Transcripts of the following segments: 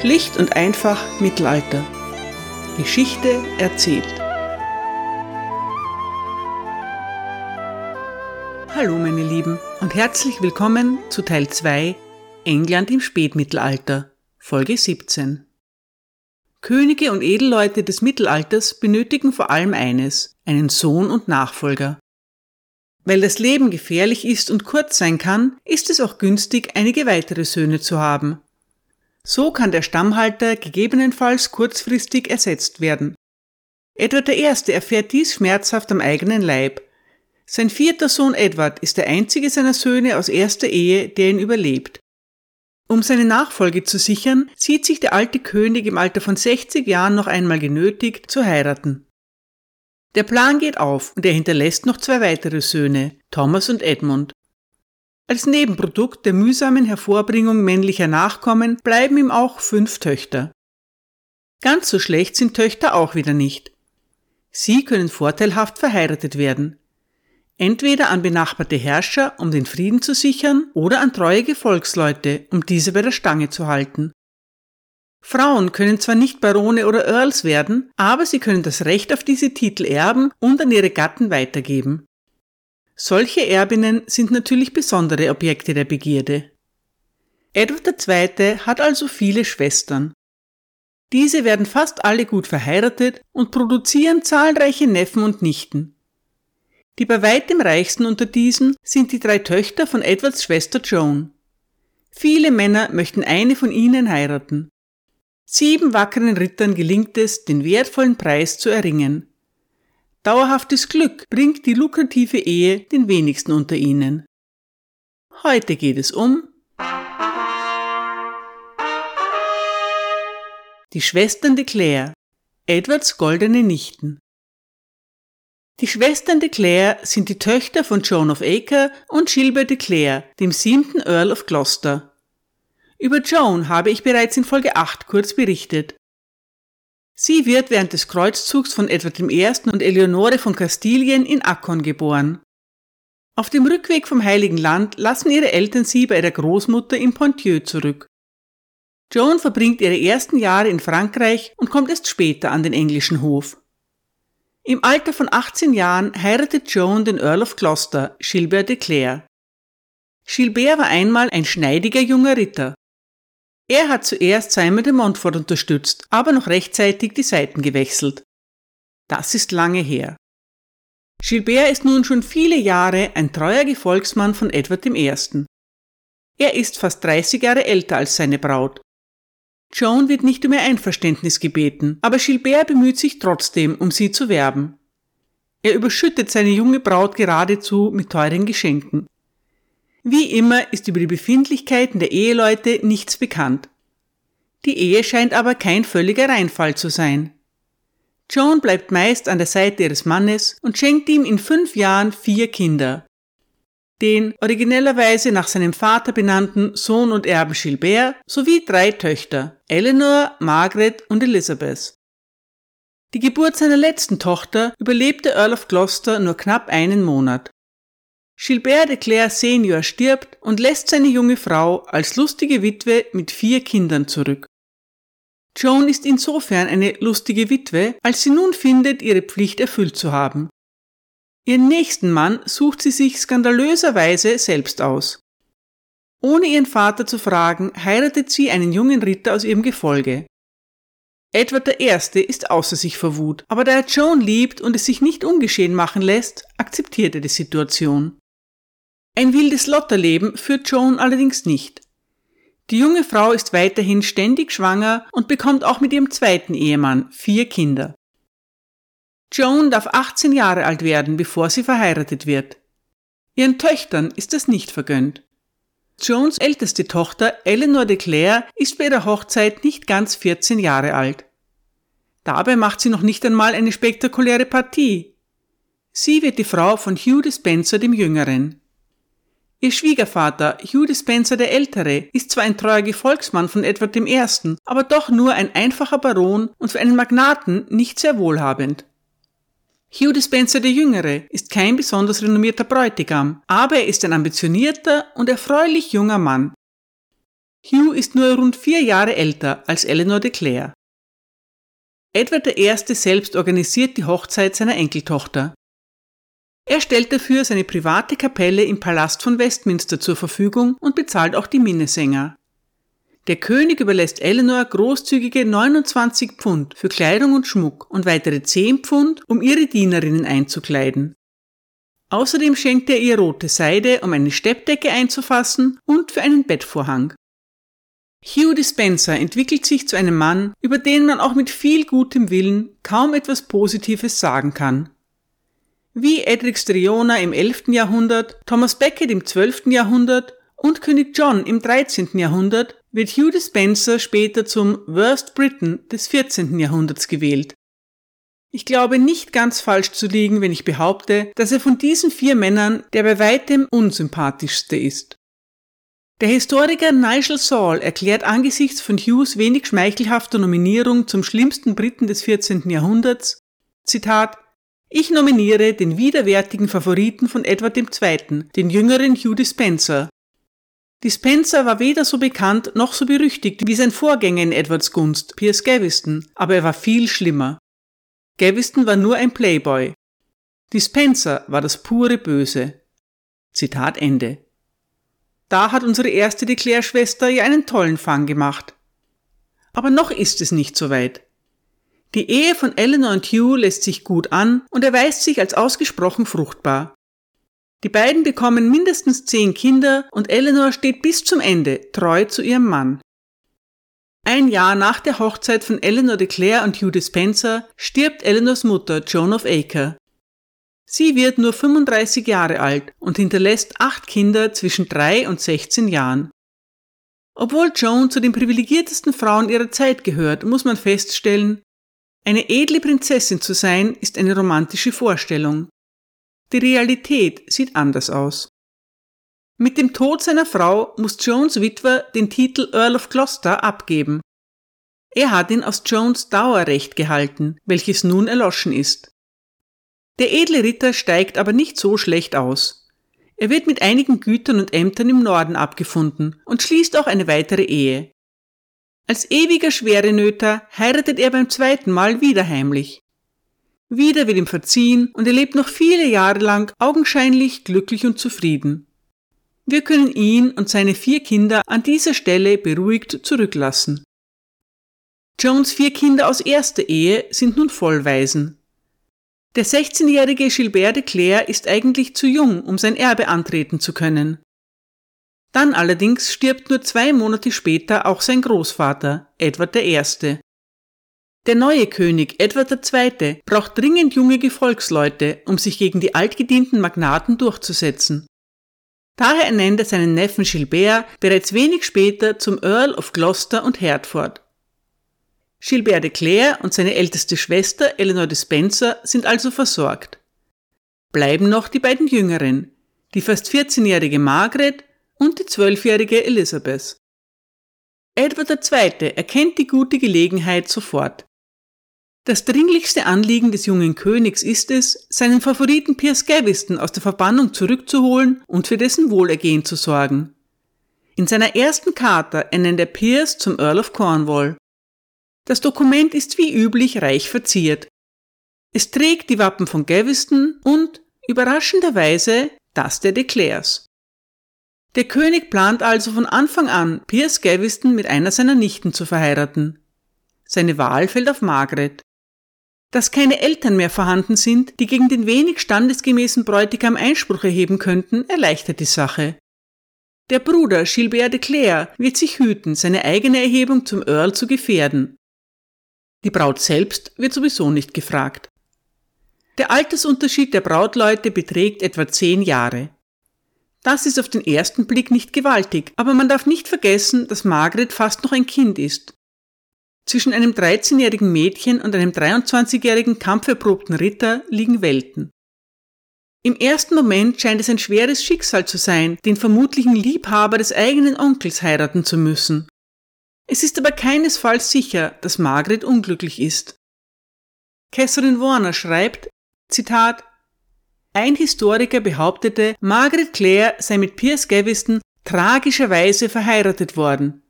Schlicht und einfach Mittelalter. Geschichte erzählt. Hallo meine Lieben und herzlich willkommen zu Teil 2 England im Spätmittelalter, Folge 17. Könige und Edelleute des Mittelalters benötigen vor allem eines, einen Sohn und Nachfolger. Weil das Leben gefährlich ist und kurz sein kann, ist es auch günstig, einige weitere Söhne zu haben. So kann der Stammhalter gegebenenfalls kurzfristig ersetzt werden. Edward I. erfährt dies schmerzhaft am eigenen Leib. Sein vierter Sohn Edward ist der einzige seiner Söhne aus erster Ehe, der ihn überlebt. Um seine Nachfolge zu sichern, sieht sich der alte König im Alter von 60 Jahren noch einmal genötigt, zu heiraten. Der Plan geht auf und er hinterlässt noch zwei weitere Söhne, Thomas und Edmund. Als Nebenprodukt der mühsamen Hervorbringung männlicher Nachkommen bleiben ihm auch fünf Töchter. Ganz so schlecht sind Töchter auch wieder nicht. Sie können vorteilhaft verheiratet werden. Entweder an benachbarte Herrscher, um den Frieden zu sichern, oder an treue Gefolgsleute, um diese bei der Stange zu halten. Frauen können zwar nicht Barone oder Earls werden, aber sie können das Recht auf diese Titel erben und an ihre Gatten weitergeben. Solche Erbinnen sind natürlich besondere Objekte der Begierde. Edward II. hat also viele Schwestern. Diese werden fast alle gut verheiratet und produzieren zahlreiche Neffen und Nichten. Die bei weitem reichsten unter diesen sind die drei Töchter von Edwards Schwester Joan. Viele Männer möchten eine von ihnen heiraten. Sieben wackeren Rittern gelingt es, den wertvollen Preis zu erringen. Dauerhaftes Glück bringt die lukrative Ehe den wenigsten unter ihnen. Heute geht es um die Schwestern de Clare, Edwards goldene Nichten. Die Schwestern de Clare sind die Töchter von Joan of Acre und Gilbert de Clare, dem siebten Earl of Gloucester. Über Joan habe ich bereits in Folge 8 kurz berichtet. Sie wird während des Kreuzzugs von Edward I. und Eleonore von Kastilien in Akkon geboren. Auf dem Rückweg vom Heiligen Land lassen ihre Eltern sie bei ihrer Großmutter in Ponthieu zurück. Joan verbringt ihre ersten Jahre in Frankreich und kommt erst später an den englischen Hof. Im Alter von 18 Jahren heiratet Joan den Earl of Gloucester, Gilbert de Clare. Gilbert war einmal ein schneidiger junger Ritter. Er hat zuerst Simon de Montfort unterstützt, aber noch rechtzeitig die Seiten gewechselt. Das ist lange her. Gilbert ist nun schon viele Jahre ein treuer Gefolgsmann von Edward I. Er ist fast 30 Jahre älter als seine Braut. Joan wird nicht um ihr Einverständnis gebeten, aber Gilbert bemüht sich trotzdem, um sie zu werben. Er überschüttet seine junge Braut geradezu mit teuren Geschenken. Wie immer ist über die Befindlichkeiten der Eheleute nichts bekannt. Die Ehe scheint aber kein völliger Reinfall zu sein. Joan bleibt meist an der Seite ihres Mannes und schenkt ihm in fünf Jahren vier Kinder. Den originellerweise nach seinem Vater benannten Sohn und Erben Gilbert sowie drei Töchter, Eleanor, Margaret und Elizabeth. Die Geburt seiner letzten Tochter überlebte Earl of Gloucester nur knapp einen Monat. Gilbert de Clare Senior stirbt und lässt seine junge Frau als lustige Witwe mit vier Kindern zurück. Joan ist insofern eine lustige Witwe, als sie nun findet, ihre Pflicht erfüllt zu haben. Ihren nächsten Mann sucht sie sich skandalöserweise selbst aus. Ohne ihren Vater zu fragen, heiratet sie einen jungen Ritter aus ihrem Gefolge. Edward I. ist außer sich vor Wut, aber da er Joan liebt und es sich nicht ungeschehen machen lässt, akzeptiert er die Situation. Ein wildes Lotterleben führt Joan allerdings nicht. Die junge Frau ist weiterhin ständig schwanger und bekommt auch mit ihrem zweiten Ehemann vier Kinder. Joan darf 18 Jahre alt werden, bevor sie verheiratet wird. Ihren Töchtern ist das nicht vergönnt. Joans älteste Tochter Eleanor de Clare ist bei ihrer Hochzeit nicht ganz 14 Jahre alt. Dabei macht sie noch nicht einmal eine spektakuläre Partie. Sie wird die Frau von Hugh de Spencer dem Jüngeren. Ihr Schwiegervater, Hugh de Spencer der Ältere, ist zwar ein treuer Gefolgsmann von Edward I., aber doch nur ein einfacher Baron und für einen Magnaten nicht sehr wohlhabend. Hugh de Spencer der Jüngere ist kein besonders renommierter Bräutigam, aber er ist ein ambitionierter und erfreulich junger Mann. Hugh ist nur rund vier Jahre älter als Eleanor de Clare. Edward I. selbst organisiert die Hochzeit seiner Enkeltochter. Er stellt dafür seine private Kapelle im Palast von Westminster zur Verfügung und bezahlt auch die Minnesänger. Der König überlässt Eleanor großzügige 29 Pfund für Kleidung und Schmuck und weitere 10 Pfund, um ihre Dienerinnen einzukleiden. Außerdem schenkt er ihr rote Seide, um eine Steppdecke einzufassen und für einen Bettvorhang. Hugh Dispenser entwickelt sich zu einem Mann, über den man auch mit viel gutem Willen kaum etwas Positives sagen kann. Wie Edric Striona im 11. Jahrhundert, Thomas Becket im 12. Jahrhundert und König John im 13. Jahrhundert wird Hugh Dispenser später zum Worst Briton des 14. Jahrhunderts gewählt. Ich glaube nicht ganz falsch zu liegen, wenn ich behaupte, dass er von diesen vier Männern der bei weitem unsympathischste ist. Der Historiker Nigel Saul erklärt angesichts von Hughes wenig schmeichelhafter Nominierung zum schlimmsten Briten des 14. Jahrhunderts, Zitat, ich nominiere den widerwärtigen Favoriten von Edward II., den jüngeren Hugh Dispenser. Dispenser war weder so bekannt noch so berüchtigt wie sein Vorgänger in Edwards Gunst, Piers Gaveston, aber er war viel schlimmer. Gaveston war nur ein Playboy. Dispenser war das pure Böse. Zitat Ende. Da hat unsere erste Declare-Schwester ja einen tollen Fang gemacht. Aber noch ist es nicht so weit. Die Ehe von Eleanor und Hugh lässt sich gut an und erweist sich als ausgesprochen fruchtbar. Die beiden bekommen mindestens zehn Kinder und Eleanor steht bis zum Ende treu zu ihrem Mann. Ein Jahr nach der Hochzeit von Eleanor de Clare und Hugh Dispenser stirbt Eleanors Mutter Joan of Acre. Sie wird nur 35 Jahre alt und hinterlässt acht Kinder zwischen drei und 16 Jahren. Obwohl Joan zu den privilegiertesten Frauen ihrer Zeit gehört, muss man feststellen, eine edle Prinzessin zu sein ist eine romantische Vorstellung. Die Realität sieht anders aus. Mit dem Tod seiner Frau muss Jones Witwer den Titel Earl of Gloucester abgeben. Er hat ihn aus Jones Dauerrecht gehalten, welches nun erloschen ist. Der edle Ritter steigt aber nicht so schlecht aus. Er wird mit einigen Gütern und Ämtern im Norden abgefunden und schließt auch eine weitere Ehe. Als ewiger Schwerenöter heiratet er beim zweiten Mal wieder heimlich. Wieder wird ihm verziehen und er lebt noch viele Jahre lang augenscheinlich glücklich und zufrieden. Wir können ihn und seine vier Kinder an dieser Stelle beruhigt zurücklassen. Jones vier Kinder aus erster Ehe sind nun Vollwaisen. Der 16-jährige Gilbert de Clare ist eigentlich zu jung, um sein Erbe antreten zu können. Dann allerdings stirbt nur zwei Monate später auch sein Großvater, Edward I. Der neue König, Edward II., braucht dringend junge Gefolgsleute, um sich gegen die altgedienten Magnaten durchzusetzen. Daher ernennt er seinen Neffen Gilbert bereits wenig später zum Earl of Gloucester und Hertford. Gilbert de Clare und seine älteste Schwester Eleanor de Spencer sind also versorgt. Bleiben noch die beiden Jüngeren, die fast 14-jährige Margaret und die 12-jährige Elizabeth. Edward II. erkennt die gute Gelegenheit sofort. Das dringlichste Anliegen des jungen Königs ist es, seinen Favoriten Piers Gaveston aus der Verbannung zurückzuholen und für dessen Wohlergehen zu sorgen. In seiner ersten Charta ernennt er Piers zum Earl of Cornwall. Das Dokument ist wie üblich reich verziert. Es trägt die Wappen von Gaveston und, überraschenderweise, das der Declares. Der König plant also von Anfang an, Piers Gaveston mit einer seiner Nichten zu verheiraten. Seine Wahl fällt auf Margaret. Dass keine Eltern mehr vorhanden sind, die gegen den wenig standesgemäßen Bräutigam Einspruch erheben könnten, erleichtert die Sache. Der Bruder Gilbert de Clare wird sich hüten, seine eigene Erhebung zum Earl zu gefährden. Die Braut selbst wird sowieso nicht gefragt. Der Altersunterschied der Brautleute beträgt etwa zehn Jahre. Das ist auf den ersten Blick nicht gewaltig, aber man darf nicht vergessen, dass Margaret fast noch ein Kind ist. Zwischen einem 13-jährigen Mädchen und einem 23-jährigen kampferprobten Ritter liegen Welten. Im ersten Moment scheint es ein schweres Schicksal zu sein, den vermutlichen Liebhaber des eigenen Onkels heiraten zu müssen. Es ist aber keinesfalls sicher, dass Margaret unglücklich ist. Catherine Warner schreibt, Zitat, ein Historiker behauptete, Margaret Clare sei mit Piers Gaveston tragischerweise verheiratet worden.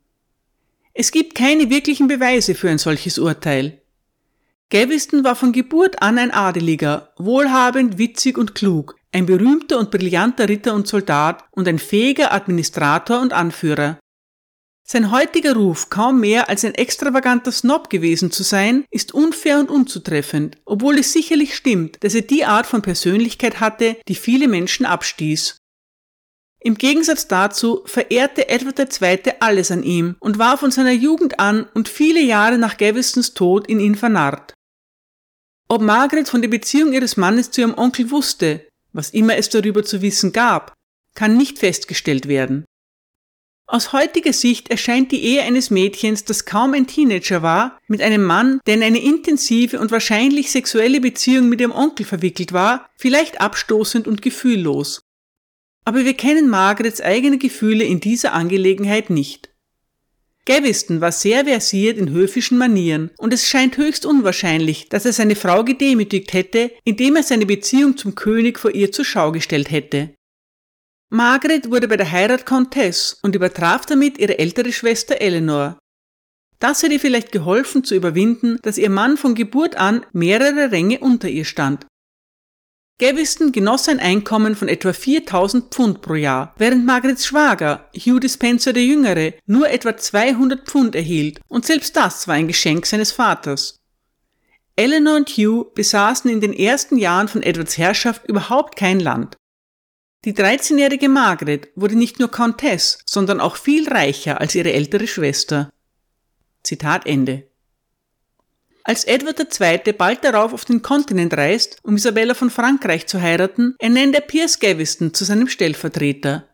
Es gibt keine wirklichen Beweise für ein solches Urteil. Gaveston war von Geburt an ein Adeliger, wohlhabend, witzig und klug, ein berühmter und brillanter Ritter und Soldat und ein fähiger Administrator und Anführer. Sein heutiger Ruf, kaum mehr als ein extravaganter Snob gewesen zu sein, ist unfair und unzutreffend, obwohl es sicherlich stimmt, dass er die Art von Persönlichkeit hatte, die viele Menschen abstieß. Im Gegensatz dazu verehrte Edward II. alles an ihm und war von seiner Jugend an und viele Jahre nach Gavestons Tod in ihn vernarrt. Ob Margaret von der Beziehung ihres Mannes zu ihrem Onkel wusste, was immer es darüber zu wissen gab, kann nicht festgestellt werden. Aus heutiger Sicht erscheint die Ehe eines Mädchens, das kaum ein Teenager war, mit einem Mann, der in eine intensive und wahrscheinlich sexuelle Beziehung mit ihrem Onkel verwickelt war, vielleicht abstoßend und gefühllos. Aber wir kennen Margarets eigene Gefühle in dieser Angelegenheit nicht. Gaveston war sehr versiert in höfischen Manieren und es scheint höchst unwahrscheinlich, dass er seine Frau gedemütigt hätte, indem er seine Beziehung zum König vor ihr zur Schau gestellt hätte. Margaret wurde bei der Heirat Countess und übertraf damit ihre ältere Schwester Eleanor. Das hätte vielleicht geholfen zu überwinden, dass ihr Mann von Geburt an mehrere Ränge unter ihr stand. Gaveston genoss ein Einkommen von etwa 4000 Pfund pro Jahr, während Margarets Schwager, Hugh Dispenser der Jüngere, nur etwa 200 Pfund erhielt und selbst das war ein Geschenk seines Vaters. Eleanor und Hugh besaßen in den ersten Jahren von Edwards Herrschaft überhaupt kein Land. Die 13-jährige Margaret wurde nicht nur Countess, sondern auch viel reicher als ihre ältere Schwester. Zitat Ende. Als Edward II. bald darauf auf den Kontinent reist, um Isabella von Frankreich zu heiraten, ernennt er Piers Gaveston zu seinem Stellvertreter.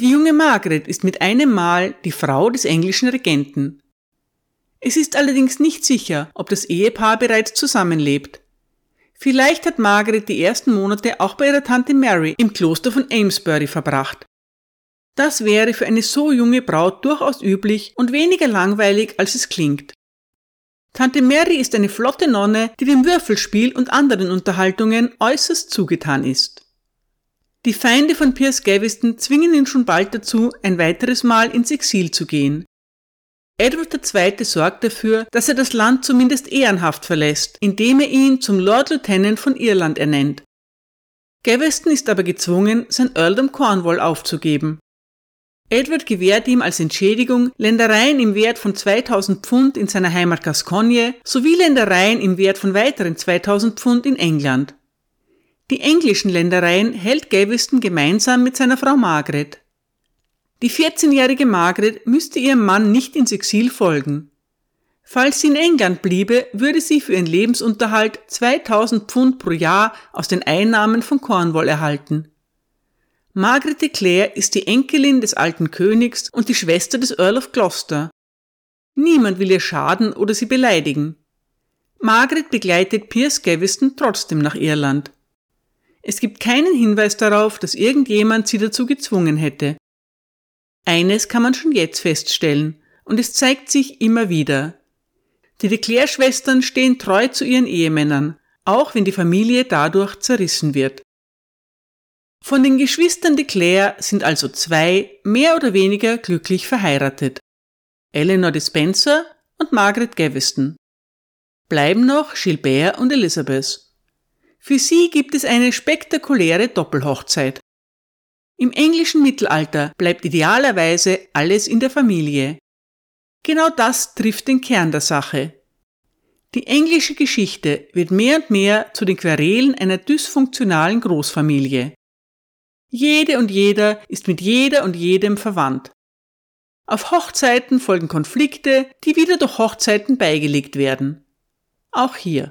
Die junge Margaret ist mit einem Mal die Frau des englischen Regenten. Es ist allerdings nicht sicher, ob das Ehepaar bereits zusammenlebt. Vielleicht hat Margaret die ersten Monate auch bei ihrer Tante Mary im Kloster von Amesbury verbracht. Das wäre für eine so junge Braut durchaus üblich und weniger langweilig, als es klingt. Tante Mary ist eine flotte Nonne, die dem Würfelspiel und anderen Unterhaltungen äußerst zugetan ist. Die Feinde von Piers Gaveston zwingen ihn schon bald dazu, ein weiteres Mal ins Exil zu gehen. Edward II. sorgt dafür, dass er das Land zumindest ehrenhaft verlässt, indem er ihn zum Lord Lieutenant von Irland ernennt. Gaveston ist aber gezwungen, sein Earldom Cornwall aufzugeben. Edward gewährt ihm als Entschädigung Ländereien im Wert von 2000 Pfund in seiner Heimat Gascogne sowie Ländereien im Wert von weiteren 2000 Pfund in England. Die englischen Ländereien hält Gaveston gemeinsam mit seiner Frau Margaret. Die 14-jährige Margaret müsste ihrem Mann nicht ins Exil folgen. Falls sie in England bliebe, würde sie für ihren Lebensunterhalt 2000 Pfund pro Jahr aus den Einnahmen von Cornwall erhalten. Margaret de Clare ist die Enkelin des alten Königs und die Schwester des Earl of Gloucester. Niemand will ihr schaden oder sie beleidigen. Margaret begleitet Piers Gaveston trotzdem nach Irland. Es gibt keinen Hinweis darauf, dass irgendjemand sie dazu gezwungen hätte. Eines kann man schon jetzt feststellen, und es zeigt sich immer wieder. Die de Clare-Schwestern stehen treu zu ihren Ehemännern, auch wenn die Familie dadurch zerrissen wird. Von den Geschwistern de Clare sind also zwei mehr oder weniger glücklich verheiratet. Eleanor Dispenser und Margaret Gaveston. Bleiben noch Gilbert und Elizabeth. Für sie gibt es eine spektakuläre Doppelhochzeit. Im englischen Mittelalter bleibt idealerweise alles in der Familie. Genau das trifft den Kern der Sache. Die englische Geschichte wird mehr und mehr zu den Querelen einer dysfunktionalen Großfamilie. Jede und jeder ist mit jeder und jedem verwandt. Auf Hochzeiten folgen Konflikte, die wieder durch Hochzeiten beigelegt werden. Auch hier.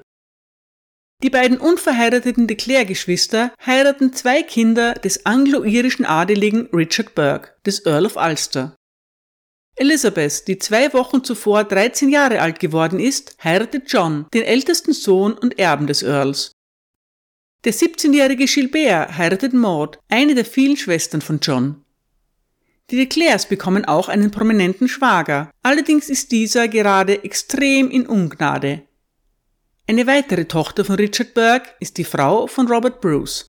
Die beiden unverheirateten de Clare-Geschwister heiraten zwei Kinder des anglo-irischen Adeligen Richard Burke, des Earl of Ulster. Elizabeth, die zwei Wochen zuvor 13 Jahre alt geworden ist, heiratet John, den ältesten Sohn und Erben des Earls. Der 17-jährige Gilbert heiratet Maud, eine der vielen Schwestern von John. Die de Clares bekommen auch einen prominenten Schwager, allerdings ist dieser gerade extrem in Ungnade. Eine weitere Tochter von Richard Burke ist die Frau von Robert Bruce.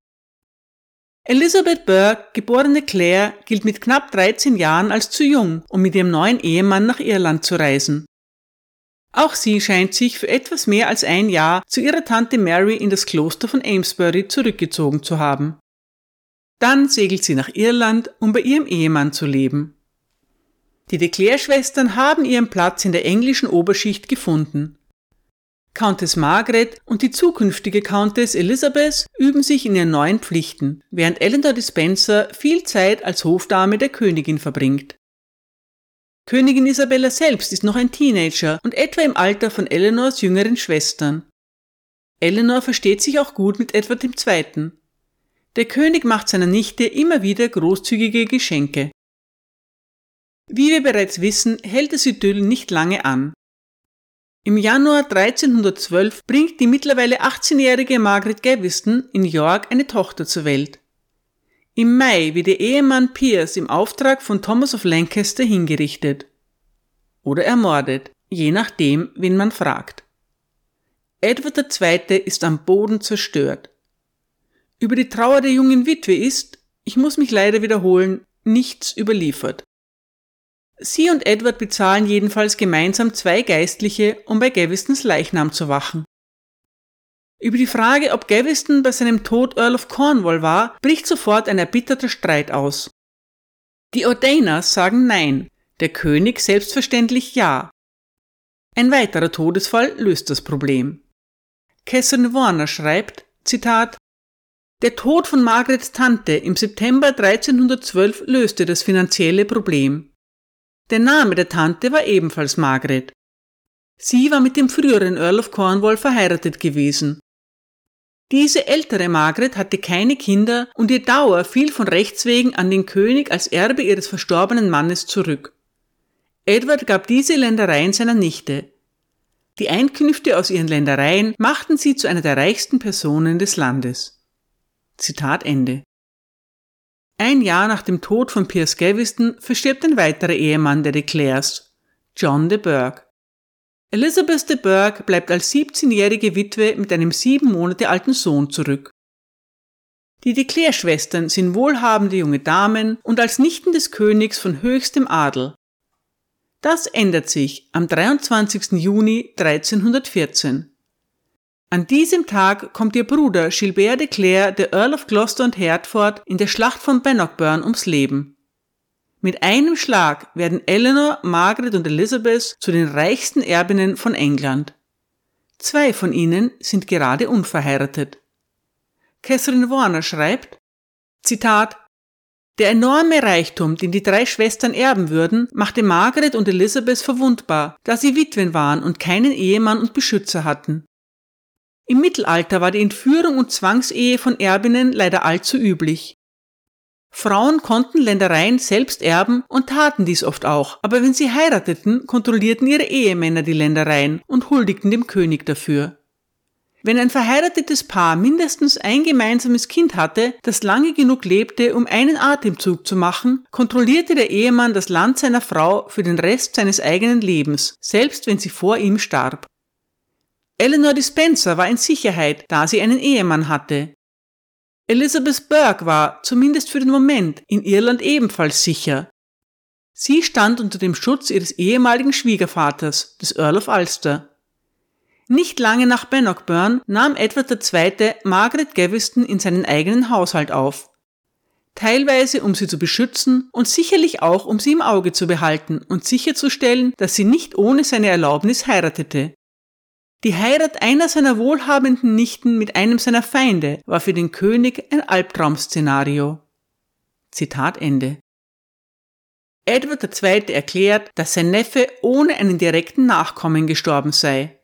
Elizabeth Burke, geborene Claire, gilt mit knapp 13 Jahren als zu jung, um mit ihrem neuen Ehemann nach Irland zu reisen. Auch sie scheint sich für etwas mehr als ein Jahr zu ihrer Tante Mary in das Kloster von Amesbury zurückgezogen zu haben. Dann segelt sie nach Irland, um bei ihrem Ehemann zu leben. Die De Clare-Schwestern haben ihren Platz in der englischen Oberschicht gefunden. Countess Margaret und die zukünftige Countess Elizabeth üben sich in ihren neuen Pflichten, während Eleanor Dispenser viel Zeit als Hofdame der Königin verbringt. Königin Isabella selbst ist noch ein Teenager und etwa im Alter von Eleanors jüngeren Schwestern. Eleanor versteht sich auch gut mit Edward II. Der König macht seiner Nichte immer wieder großzügige Geschenke. Wie wir bereits wissen, hält das Idyll nicht lange an. Im Januar 1312 bringt die mittlerweile 18-jährige Margaret Gaveston in York eine Tochter zur Welt. Im Mai wird ihr Ehemann Piers im Auftrag von Thomas of Lancaster hingerichtet. Oder ermordet, je nachdem, wen man fragt. Edward II. ist am Boden zerstört. Über die Trauer der jungen Witwe ist, ich muss mich leider wiederholen, nichts überliefert. Sie und Edward bezahlen jedenfalls gemeinsam zwei Geistliche, um bei Gavistons Leichnam zu wachen. Über die Frage, ob Gaviston bei seinem Tod Earl of Cornwall war, bricht sofort ein erbitterter Streit aus. Die Ordainers sagen Nein, der König selbstverständlich Ja. Ein weiterer Todesfall löst das Problem. Catherine Warner schreibt, Zitat, der Tod von Margarets Tante im September 1312 löste das finanzielle Problem. Der Name der Tante war ebenfalls Margaret. Sie war mit dem früheren Earl of Cornwall verheiratet gewesen. Diese ältere Margaret hatte keine Kinder und ihr Dauer fiel von Rechts wegen an den König als Erbe ihres verstorbenen Mannes zurück. Edward gab diese Ländereien seiner Nichte. Die Einkünfte aus ihren Ländereien machten sie zu einer der reichsten Personen des Landes. Zitat Ende. Ein Jahr nach dem Tod von Piers Gaveston verstirbt ein weiterer Ehemann der de Clares, John de Burgh. Elizabeth de Burgh bleibt als 17-jährige Witwe mit einem sieben Monate alten Sohn zurück. Die de Clare-Schwestern sind wohlhabende junge Damen und als Nichten des Königs von höchstem Adel. Das ändert sich am 23. Juni 1314. An diesem Tag kommt ihr Bruder Gilbert de Clare, der Earl of Gloucester und Hertford, in der Schlacht von Bannockburn ums Leben. Mit einem Schlag werden Eleanor, Margaret und Elizabeth zu den reichsten Erbinnen von England. Zwei von ihnen sind gerade unverheiratet. Catherine Warner schreibt, Zitat, der enorme Reichtum, den die drei Schwestern erben würden, machte Margaret und Elizabeth verwundbar, da sie Witwen waren und keinen Ehemann und Beschützer hatten. Im Mittelalter war die Entführung und Zwangsehe von Erbinnen leider allzu üblich. Frauen konnten Ländereien selbst erben und taten dies oft auch, aber wenn sie heirateten, kontrollierten ihre Ehemänner die Ländereien und huldigten dem König dafür. Wenn ein verheiratetes Paar mindestens ein gemeinsames Kind hatte, das lange genug lebte, um einen Atemzug zu machen, kontrollierte der Ehemann das Land seiner Frau für den Rest seines eigenen Lebens, selbst wenn sie vor ihm starb. Eleanor Dispenser war in Sicherheit, da sie einen Ehemann hatte. Elizabeth Burke war, zumindest für den Moment, in Irland ebenfalls sicher. Sie stand unter dem Schutz ihres ehemaligen Schwiegervaters, des Earl of Ulster. Nicht lange nach Bannockburn nahm Edward II. Margaret Gaveston in seinen eigenen Haushalt auf. Teilweise um sie zu beschützen und sicherlich auch um sie im Auge zu behalten und sicherzustellen, dass sie nicht ohne seine Erlaubnis heiratete. Die Heirat einer seiner wohlhabenden Nichten mit einem seiner Feinde war für den König ein Albtraum-Szenario. Zitat Ende. Edward II. erklärt, dass sein Neffe ohne einen direkten Nachkommen gestorben sei.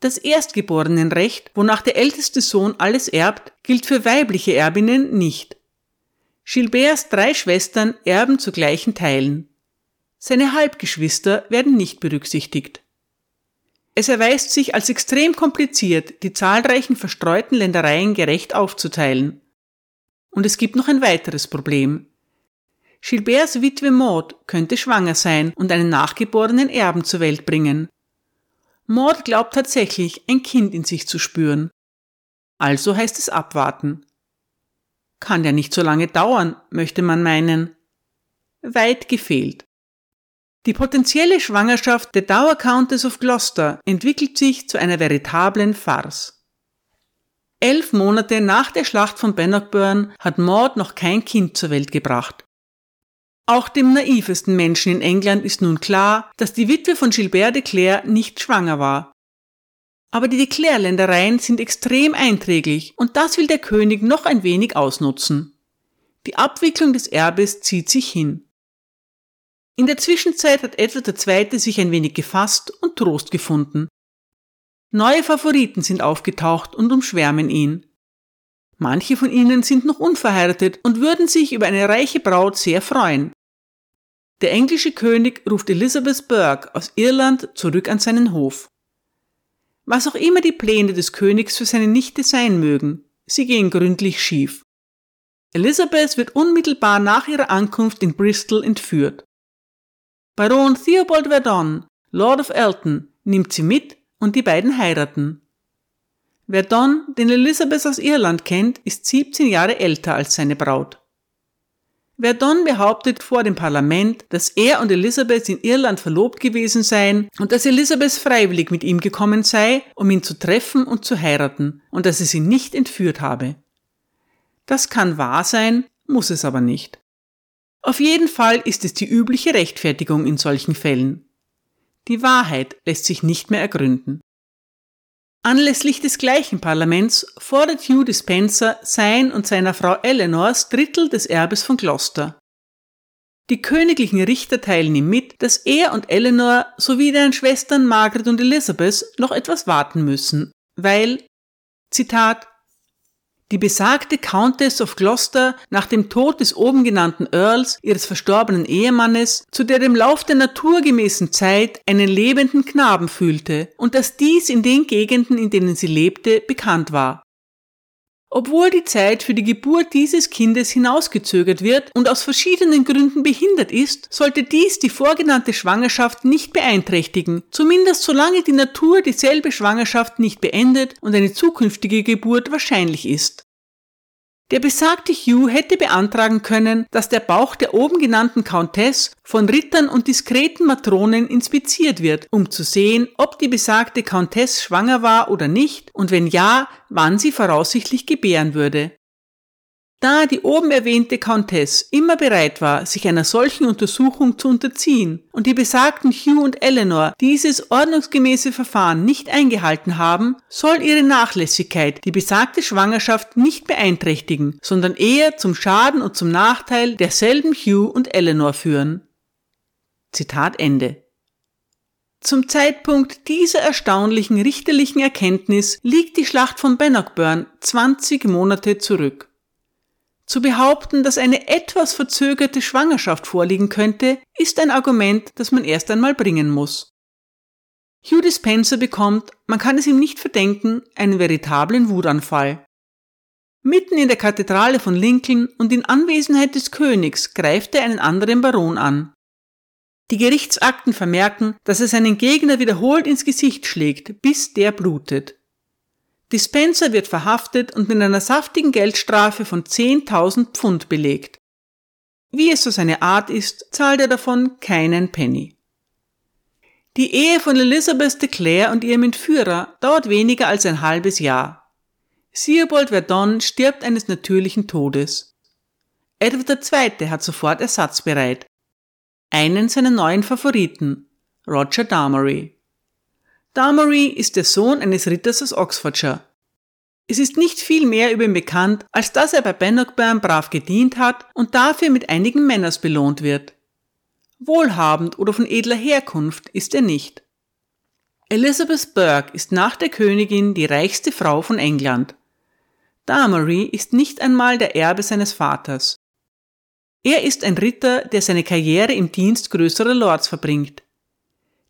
Das Erstgeborenenrecht, wonach der älteste Sohn alles erbt, gilt für weibliche Erbinnen nicht. Gilberts drei Schwestern erben zu gleichen Teilen. Seine Halbgeschwister werden nicht berücksichtigt. Es erweist sich als extrem kompliziert, die zahlreichen verstreuten Ländereien gerecht aufzuteilen. Und es gibt noch ein weiteres Problem. Gilberts Witwe Maud könnte schwanger sein und einen nachgeborenen Erben zur Welt bringen. Maud glaubt tatsächlich, ein Kind in sich zu spüren. Also heißt es abwarten. Kann ja nicht so lange dauern, möchte man meinen. Weit gefehlt. Die potenzielle Schwangerschaft der Dower Countess of Gloucester entwickelt sich zu einer veritablen Farce. Elf Monate nach der Schlacht von Bannockburn hat Maud noch kein Kind zur Welt gebracht. Auch dem naivsten Menschen in England ist nun klar, dass die Witwe von Gilbert de Clare nicht schwanger war. Aber die de Clare-Ländereien sind extrem einträglich und das will der König noch ein wenig ausnutzen. Die Abwicklung des Erbes zieht sich hin. In der Zwischenzeit hat Edward II. sich ein wenig gefasst und Trost gefunden. Neue Favoriten sind aufgetaucht und umschwärmen ihn. Manche von ihnen sind noch unverheiratet und würden sich über eine reiche Braut sehr freuen. Der englische König ruft Elizabeth Burke aus Irland zurück an seinen Hof. Was auch immer die Pläne des Königs für seine Nichte sein mögen, sie gehen gründlich schief. Elizabeth wird unmittelbar nach ihrer Ankunft in Bristol entführt. Baron Theobald Verdon, Lord of Elton, nimmt sie mit und die beiden heiraten. Verdon, den Elizabeth aus Irland kennt, ist 17 Jahre älter als seine Braut. Verdon behauptet vor dem Parlament, dass er und Elizabeth in Irland verlobt gewesen seien und dass Elizabeth freiwillig mit ihm gekommen sei, um ihn zu treffen und zu heiraten, und dass er sie nicht entführt habe. Das kann wahr sein, muss es aber nicht. Auf jeden Fall ist es die übliche Rechtfertigung in solchen Fällen. Die Wahrheit lässt sich nicht mehr ergründen. Anlässlich des gleichen Parlaments fordert Hugh Dispenser sein und seiner Frau Eleanors Drittel des Erbes von Gloucester. Die königlichen Richter teilen ihm mit, dass er und Eleanor sowie deren Schwestern Margaret und Elizabeth noch etwas warten müssen, weil, Zitat, die besagte Countess of Gloucester nach dem Tod des oben genannten Earls, ihres verstorbenen Ehemannes, zu der dem Lauf der naturgemäßen Zeit einen lebenden Knaben fühlte und dass dies in den Gegenden, in denen sie lebte, bekannt war. Obwohl die Zeit für die Geburt dieses Kindes hinausgezögert wird und aus verschiedenen Gründen behindert ist, sollte dies die vorgenannte Schwangerschaft nicht beeinträchtigen, zumindest solange die Natur dieselbe Schwangerschaft nicht beendet und eine zukünftige Geburt wahrscheinlich ist. Der besagte Hugh hätte beantragen können, dass der Bauch der oben genannten Countess von Rittern und diskreten Matronen inspiziert wird, um zu sehen, ob die besagte Countess schwanger war oder nicht und wenn ja, wann sie voraussichtlich gebären würde. Da die oben erwähnte Countess immer bereit war, sich einer solchen Untersuchung zu unterziehen und die besagten Hugh und Eleanor dieses ordnungsgemäße Verfahren nicht eingehalten haben, soll ihre Nachlässigkeit die besagte Schwangerschaft nicht beeinträchtigen, sondern eher zum Schaden und zum Nachteil derselben Hugh und Eleanor führen. Zitat Ende. Zum Zeitpunkt dieser erstaunlichen richterlichen Erkenntnis liegt die Schlacht von Bannockburn 20 Monate zurück. Zu behaupten, dass eine etwas verzögerte Schwangerschaft vorliegen könnte, ist ein Argument, das man erst einmal bringen muss. Hugh Dispenser bekommt, man kann es ihm nicht verdenken, einen veritablen Wutanfall. Mitten in der Kathedrale von Lincoln und in Anwesenheit des Königs greift er einen anderen Baron an. Die Gerichtsakten vermerken, dass er seinen Gegner wiederholt ins Gesicht schlägt, bis der blutet. Dispenser wird verhaftet und mit einer saftigen Geldstrafe von 10.000 Pfund belegt. Wie es so seine Art ist, zahlt er davon keinen Penny. Die Ehe von Elizabeth de Clare und ihrem Entführer dauert weniger als ein halbes Jahr. Theobald Verdon stirbt eines natürlichen Todes. Edward II. hat sofort Ersatz bereit. Einen seiner neuen Favoriten, Roger Darmory. Darmory ist der Sohn eines Ritters aus Oxfordshire. Es ist nicht viel mehr über ihn bekannt, als dass er bei Bannockburn brav gedient hat und dafür mit einigen Männers belohnt wird. Wohlhabend oder von edler Herkunft ist er nicht. Elizabeth Burke ist nach der Königin die reichste Frau von England. Darmory ist nicht einmal der Erbe seines Vaters. Er ist ein Ritter, der seine Karriere im Dienst größerer Lords verbringt.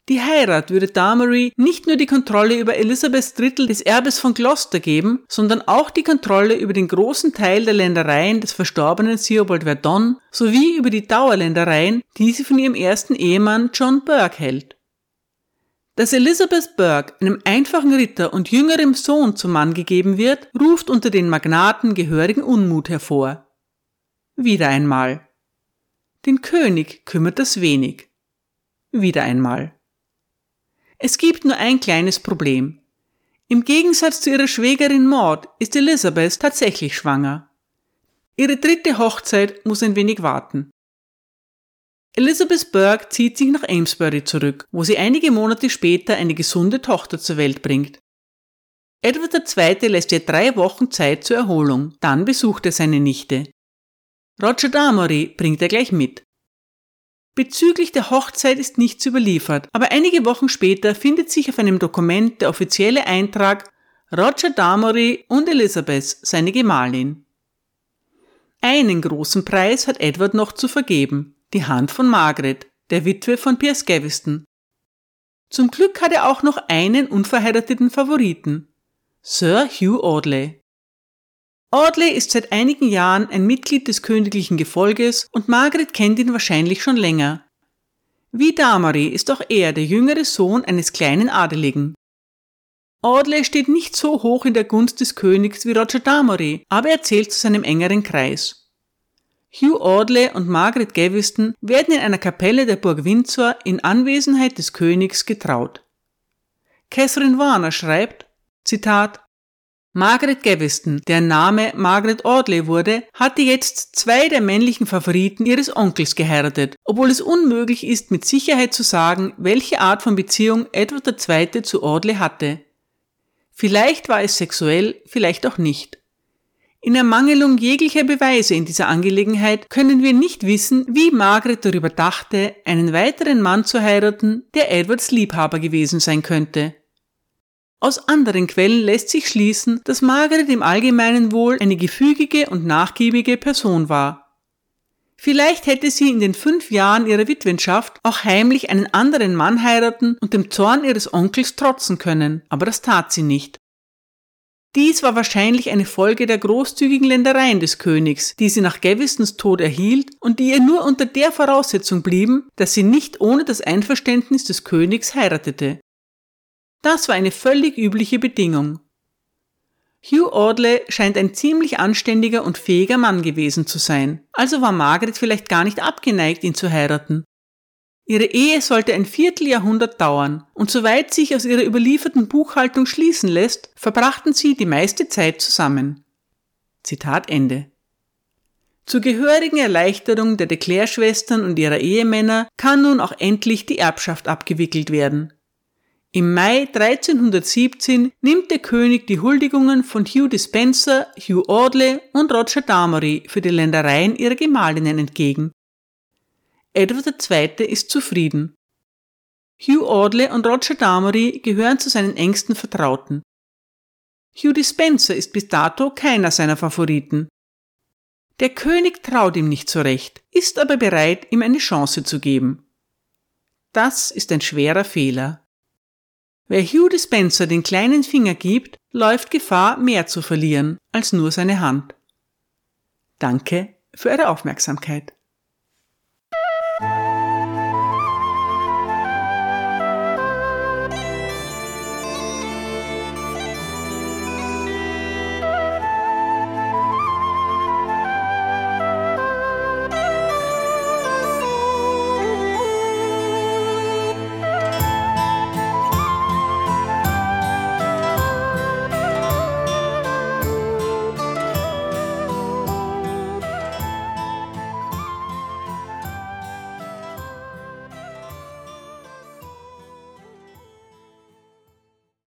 Die Heirat würde Damery nicht nur die Kontrolle über Elisabeths Drittel des Erbes von Gloucester geben, sondern auch die Kontrolle über den großen Teil der Ländereien des verstorbenen Theobald Verdon sowie über die Dauerländereien, die sie von ihrem ersten Ehemann John Burke hält. Dass Elizabeth Burke einem einfachen Ritter und jüngerem Sohn zum Mann gegeben wird, ruft unter den Magnaten gehörigen Unmut hervor. Wieder einmal. Den König kümmert das wenig. Wieder einmal. Es gibt nur ein kleines Problem. Im Gegensatz zu ihrer Schwägerin Maud ist Elizabeth tatsächlich schwanger. Ihre dritte Hochzeit muss ein wenig warten. Elizabeth Burke zieht sich nach Amesbury zurück, wo sie einige Monate später eine gesunde Tochter zur Welt bringt. Edward II. lässt ihr drei Wochen Zeit zur Erholung, dann besucht er seine Nichte. Roger Damory bringt er gleich mit. Bezüglich der Hochzeit ist nichts überliefert, aber einige Wochen später findet sich auf einem Dokument der offizielle Eintrag Roger Damory und Elizabeth, seine Gemahlin. Einen großen Preis hat Edward noch zu vergeben, die Hand von Margaret, der Witwe von Piers Gaveston. Zum Glück hat er auch noch einen unverheirateten Favoriten, Sir Hugh Audley. Audley ist seit einigen Jahren ein Mitglied des königlichen Gefolges und Margaret kennt ihn wahrscheinlich schon länger. Wie Damari ist auch er der jüngere Sohn eines kleinen Adeligen. Audley steht nicht so hoch in der Gunst des Königs wie Roger Damari, aber er zählt zu seinem engeren Kreis. Hugh Audley und Margaret Gaveston werden in einer Kapelle der Burg Windsor in Anwesenheit des Königs getraut. Catherine Warner schreibt, Zitat, Margaret Gaveston, deren Name Margaret Audley wurde, hatte jetzt zwei der männlichen Favoriten ihres Onkels geheiratet, obwohl es unmöglich ist, mit Sicherheit zu sagen, welche Art von Beziehung Edward II. zu Audley hatte. Vielleicht war es sexuell, vielleicht auch nicht. In Ermangelung jeglicher Beweise in dieser Angelegenheit können wir nicht wissen, wie Margaret darüber dachte, einen weiteren Mann zu heiraten, der Edwards Liebhaber gewesen sein könnte. Aus anderen Quellen lässt sich schließen, dass Margaret im Allgemeinen wohl eine gefügige und nachgiebige Person war. Vielleicht hätte sie in den fünf Jahren ihrer Witwenschaft auch heimlich einen anderen Mann heiraten und dem Zorn ihres Onkels trotzen können, aber das tat sie nicht. Dies war wahrscheinlich eine Folge der großzügigen Ländereien des Königs, die sie nach Gavestons Tod erhielt und die ihr nur unter der Voraussetzung blieben, dass sie nicht ohne das Einverständnis des Königs heiratete. Das war eine völlig übliche Bedingung. Hugh Audley scheint ein ziemlich anständiger und fähiger Mann gewesen zu sein, also war Margaret vielleicht gar nicht abgeneigt, ihn zu heiraten. Ihre Ehe sollte ein Vierteljahrhundert dauern, und soweit sich aus ihrer überlieferten Buchhaltung schließen lässt, verbrachten sie die meiste Zeit zusammen. Zitat Ende. Zur gehörigen Erleichterung der de schwestern und ihrer Ehemänner kann nun auch endlich die Erbschaft abgewickelt werden. Im Mai 1317 nimmt der König die Huldigungen von Hugh Dispenser, Hugh Audley und Roger Damery für die Ländereien ihrer Gemahlinnen entgegen Edward II. ist zufrieden. Hugh Audley und Roger Damery gehören zu seinen engsten Vertrauten. Hugh Dispenser ist bis dato keiner seiner Favoriten. Der König traut ihm nicht so recht, ist aber bereit, ihm eine Chance zu geben. Das ist ein schwerer Fehler. Wer Hugh Dispenser den kleinen Finger gibt, läuft Gefahr, mehr zu verlieren als nur seine Hand. Danke für eure Aufmerksamkeit.